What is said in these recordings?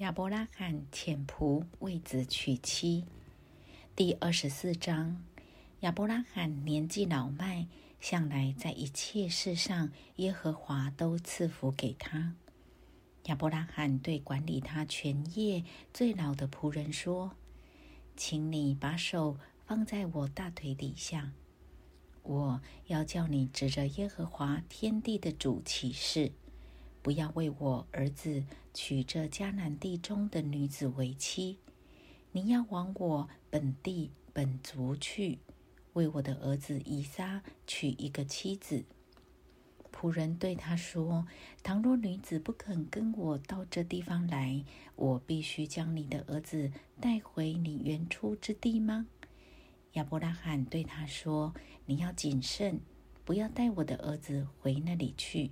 亚伯拉罕遣仆为子娶妻。第二十四章，亚伯拉罕年纪老迈，向来在一切事上，耶和华都赐福给他。亚伯拉罕对管理他全业最老的仆人说：“请你把手放在我大腿底下，我要叫你指着耶和华天地的主起誓。”不要为我儿子娶这迦南地中的女子为妻，你要往我本地本族去，为我的儿子以撒娶一个妻子。仆人对他说：“倘若女子不肯跟我到这地方来，我必须将你的儿子带回你原出之地吗？”亚伯拉罕对他说：“你要谨慎，不要带我的儿子回那里去。”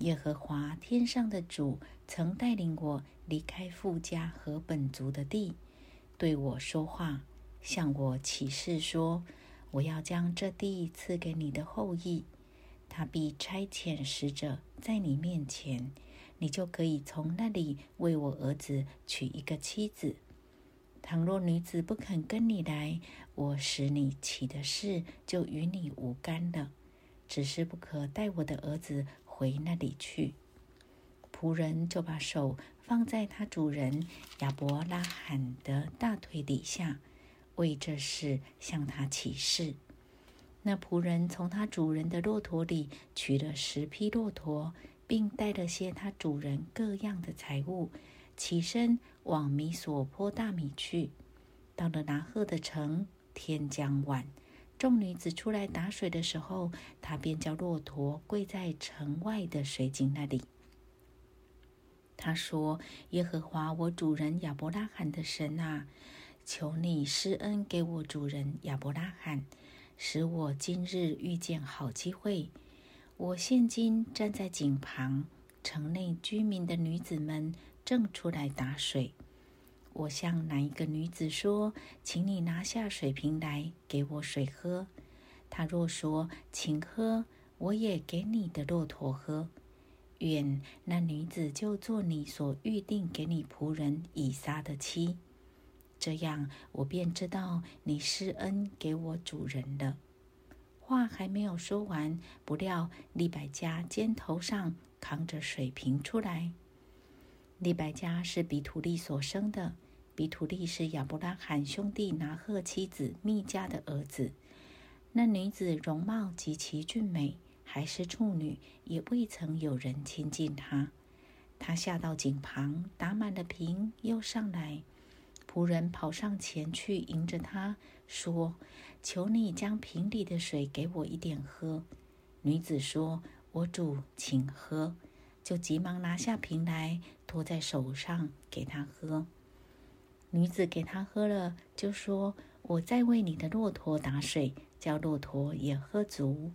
耶和华天上的主曾带领我离开富家和本族的地，对我说话，向我起誓说：“我要将这地赐给你的后裔，他必差遣使者在你面前，你就可以从那里为我儿子娶一个妻子。倘若女子不肯跟你来，我使你起的事就与你无干了，只是不可带我的儿子。”回那里去，仆人就把手放在他主人亚伯拉罕的大腿底下，为这事向他起誓。那仆人从他主人的骆驼里取了十匹骆驼，并带了些他主人各样的财物，起身往米索坡大米去。到了拿赫的城，天将晚。众女子出来打水的时候，他便叫骆驼跪在城外的水井那里。他说：“耶和华我主人亚伯拉罕的神啊，求你施恩给我主人亚伯拉罕，使我今日遇见好机会。我现今站在井旁，城内居民的女子们正出来打水。”我向哪一个女子说：“请你拿下水瓶来，给我水喝。”她若说：“请喝，我也给你的骆驼喝。”愿那女子就做你所预定给你仆人以撒的妻。这样，我便知道你施恩给我主人了。话还没有说完，不料利百加肩头上扛着水瓶出来。利百加是比土利所生的。比土利是亚伯拉罕兄弟拿赫妻子密加的儿子。那女子容貌极其俊美，还是处女，也未曾有人亲近她。她下到井旁，打满了瓶，又上来。仆人跑上前去迎着她，说：“求你将瓶里的水给我一点喝。”女子说：“我主，请喝。”就急忙拿下瓶来，托在手上给他喝。女子给他喝了，就说：“我再为你的骆驼打水，叫骆驼也喝足。”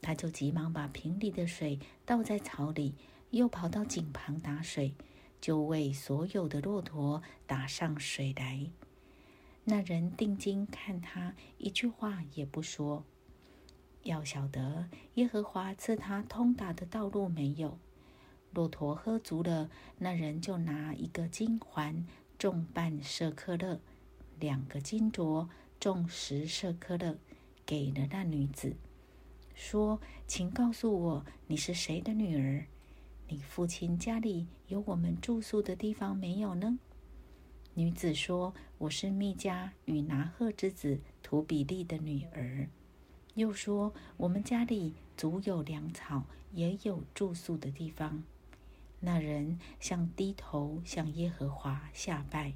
他就急忙把瓶里的水倒在草里，又跑到井旁打水，就为所有的骆驼打上水来。那人定睛看他，一句话也不说。要晓得耶和华赐他通达的道路没有。骆驼喝足了，那人就拿一个金环。重半舍克勒，两个金镯重十舍克勒，给了那女子，说：“请告诉我，你是谁的女儿？你父亲家里有我们住宿的地方没有呢？”女子说：“我是密加与拿赫之子图比利的女儿。”又说：“我们家里足有粮草，也有住宿的地方。”那人向低头向耶和华下拜，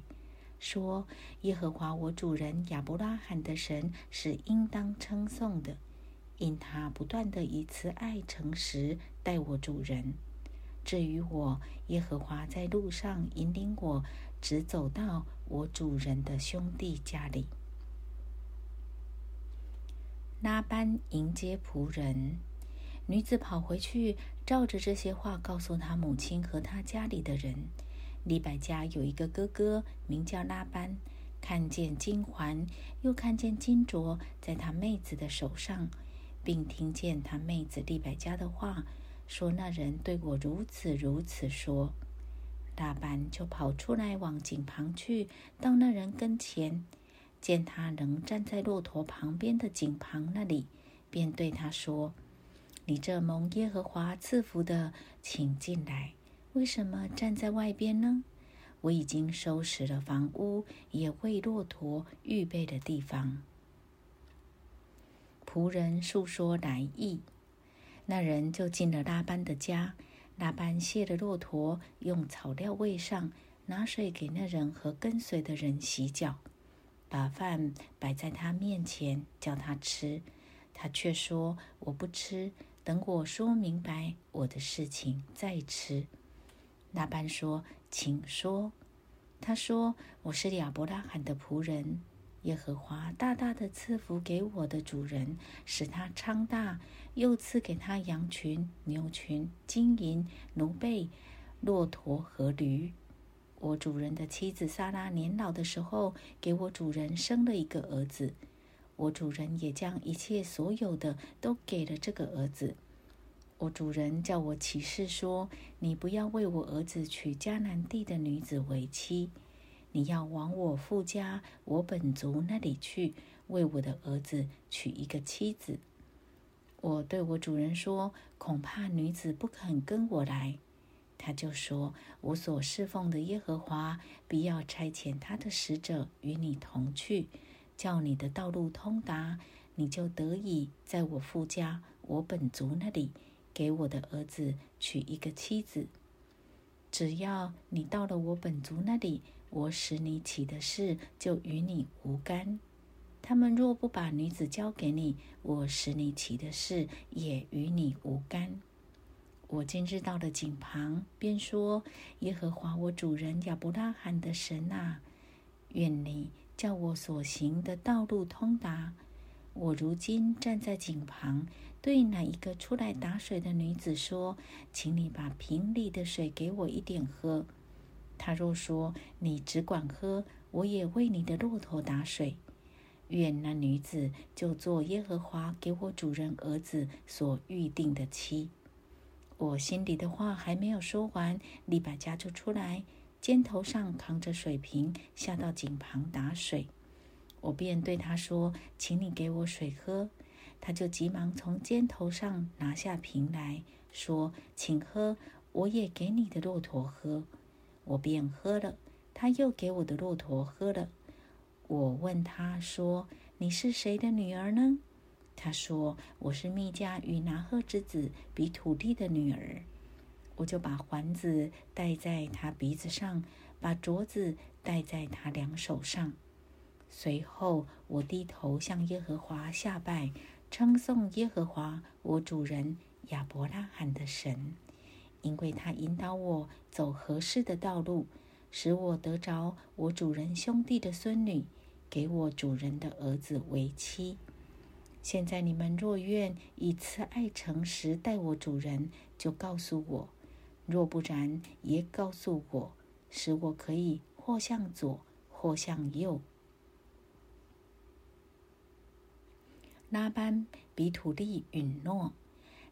说：“耶和华我主人亚伯拉罕的神是应当称颂的，因他不断的以慈爱诚实待我主人。至于我，耶和华在路上引领我，直走到我主人的兄弟家里。”拉班迎接仆人。女子跑回去，照着这些话告诉她母亲和她家里的人。李百家有一个哥哥，名叫拉班，看见金环，又看见金镯在他妹子的手上，并听见他妹子李百家的话，说：“那人对我如此如此说。”大班就跑出来往井旁去，到那人跟前，见他仍站在骆驼旁边的井旁那里，便对他说：“你这蒙耶和华赐福的，请进来。为什么站在外边呢？我已经收拾了房屋，也为骆驼预备的地方。”仆人述说来意，那人就进了拉班的家。拉班卸了骆驼，用草料喂上，拿水给那人和跟随的人洗脚，把饭摆在他面前，叫他吃。他却说：“我不吃，等我说明白我的事情再吃。”那班说：“请说。”他说：“我是亚伯拉罕的仆人。”耶和华大大的赐福给我的主人，使他昌大，又赐给他羊群、牛群、金银、奴婢、骆驼和驴。我主人的妻子萨拉年老的时候，给我主人生了一个儿子。我主人也将一切所有的都给了这个儿子。我主人叫我起誓说：“你不要为我儿子娶迦南地的女子为妻。”你要往我父家、我本族那里去，为我的儿子娶一个妻子。我对我主人说：“恐怕女子不肯跟我来。”他就说：“我所侍奉的耶和华必要差遣他的使者与你同去，叫你的道路通达，你就得以在我父家、我本族那里，给我的儿子娶一个妻子。只要你到了我本族那里。”我使你起的事就与你无干。他们若不把女子交给你，我使你起的事也与你无干。我今日到了井旁，便说：“耶和华我主人亚伯拉罕的神啊，愿你叫我所行的道路通达。我如今站在井旁，对哪一个出来打水的女子说：‘请你把瓶里的水给我一点喝。’”他若说你只管喝，我也为你的骆驼打水。愿那女子就做耶和华给我主人儿子所预定的妻。我心里的话还没有说完，利百加就出来，肩头上扛着水瓶，下到井旁打水。我便对他说：“请你给我水喝。”他就急忙从肩头上拿下瓶来说：“请喝，我也给你的骆驼喝。”我便喝了，他又给我的骆驼喝了。我问他说：“你是谁的女儿呢？”他说：“我是密加与拿赫之子比土地的女儿。”我就把环子戴在他鼻子上，把镯子戴在他两手上。随后，我低头向耶和华下拜，称颂耶和华我主人亚伯拉罕的神。因为他引导我走合适的道路，使我得着我主人兄弟的孙女，给我主人的儿子为妻。现在你们若愿以慈爱诚实待我主人，就告诉我；若不然，也告诉我，使我可以或向左，或向右。拉班比土利允诺。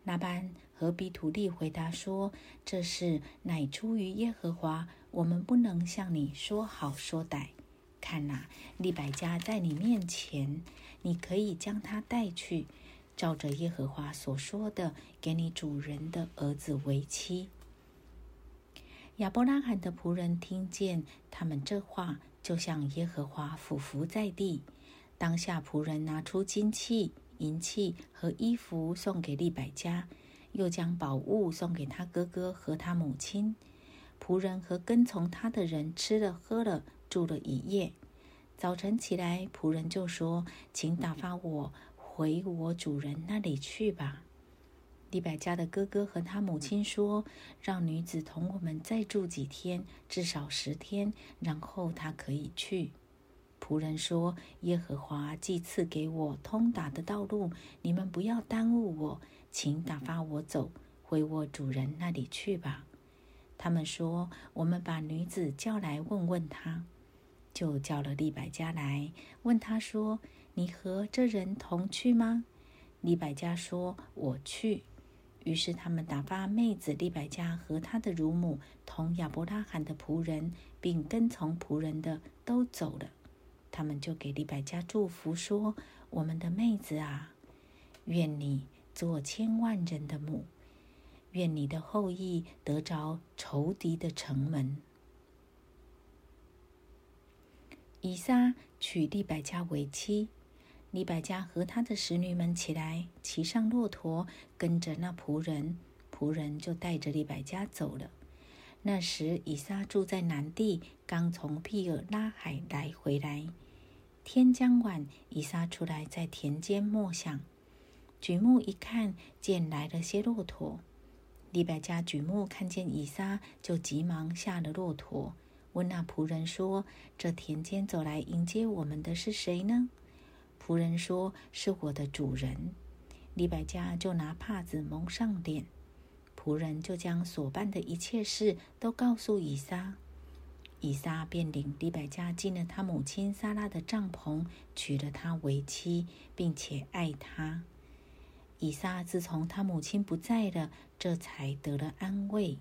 那班和比土利回答说：“这事乃出于耶和华，我们不能向你说好说歹。看哪，利百加在你面前，你可以将他带去，照着耶和华所说的，给你主人的儿子为妻。”亚伯拉罕的仆人听见他们这话，就向耶和华俯伏在地。当下仆人拿出金器。银器和衣服送给利百加，又将宝物送给他哥哥和他母亲。仆人和跟从他的人吃了喝了，住了一夜。早晨起来，仆人就说：“请打发我回我主人那里去吧。”利百加的哥哥和他母亲说：“让女子同我们再住几天，至少十天，然后她可以去。”仆人说：“耶和华既赐给我通达的道路，你们不要耽误我，请打发我走，回我主人那里去吧。”他们说：“我们把女子叫来问问她。”就叫了利百加来，问他说：“你和这人同去吗？”利百加说：“我去。”于是他们打发妹子利百加和他的乳母同亚伯拉罕的仆人，并跟从仆人的都走了。他们就给利百加祝福说：“我们的妹子啊，愿你做千万人的母，愿你的后裔得着仇敌的城门。”以撒娶利百加为妻。利百加和他的使女们起来，骑上骆驼，跟着那仆人。仆人就带着利百加走了。那时以撒住在南地，刚从庇尔拉海来回来。天将晚，以撒出来在田间默想，举目一看，见来了些骆驼。利百加举目看见以撒，就急忙下了骆驼，问那仆人说：“这田间走来迎接我们的是谁呢？”仆人说：“是我的主人。”李百家就拿帕子蒙上脸。仆人就将所办的一切事都告诉以撒。以撒便领李百家进了他母亲撒拉的帐篷，娶了她为妻，并且爱她。以撒自从他母亲不在了，这才得了安慰。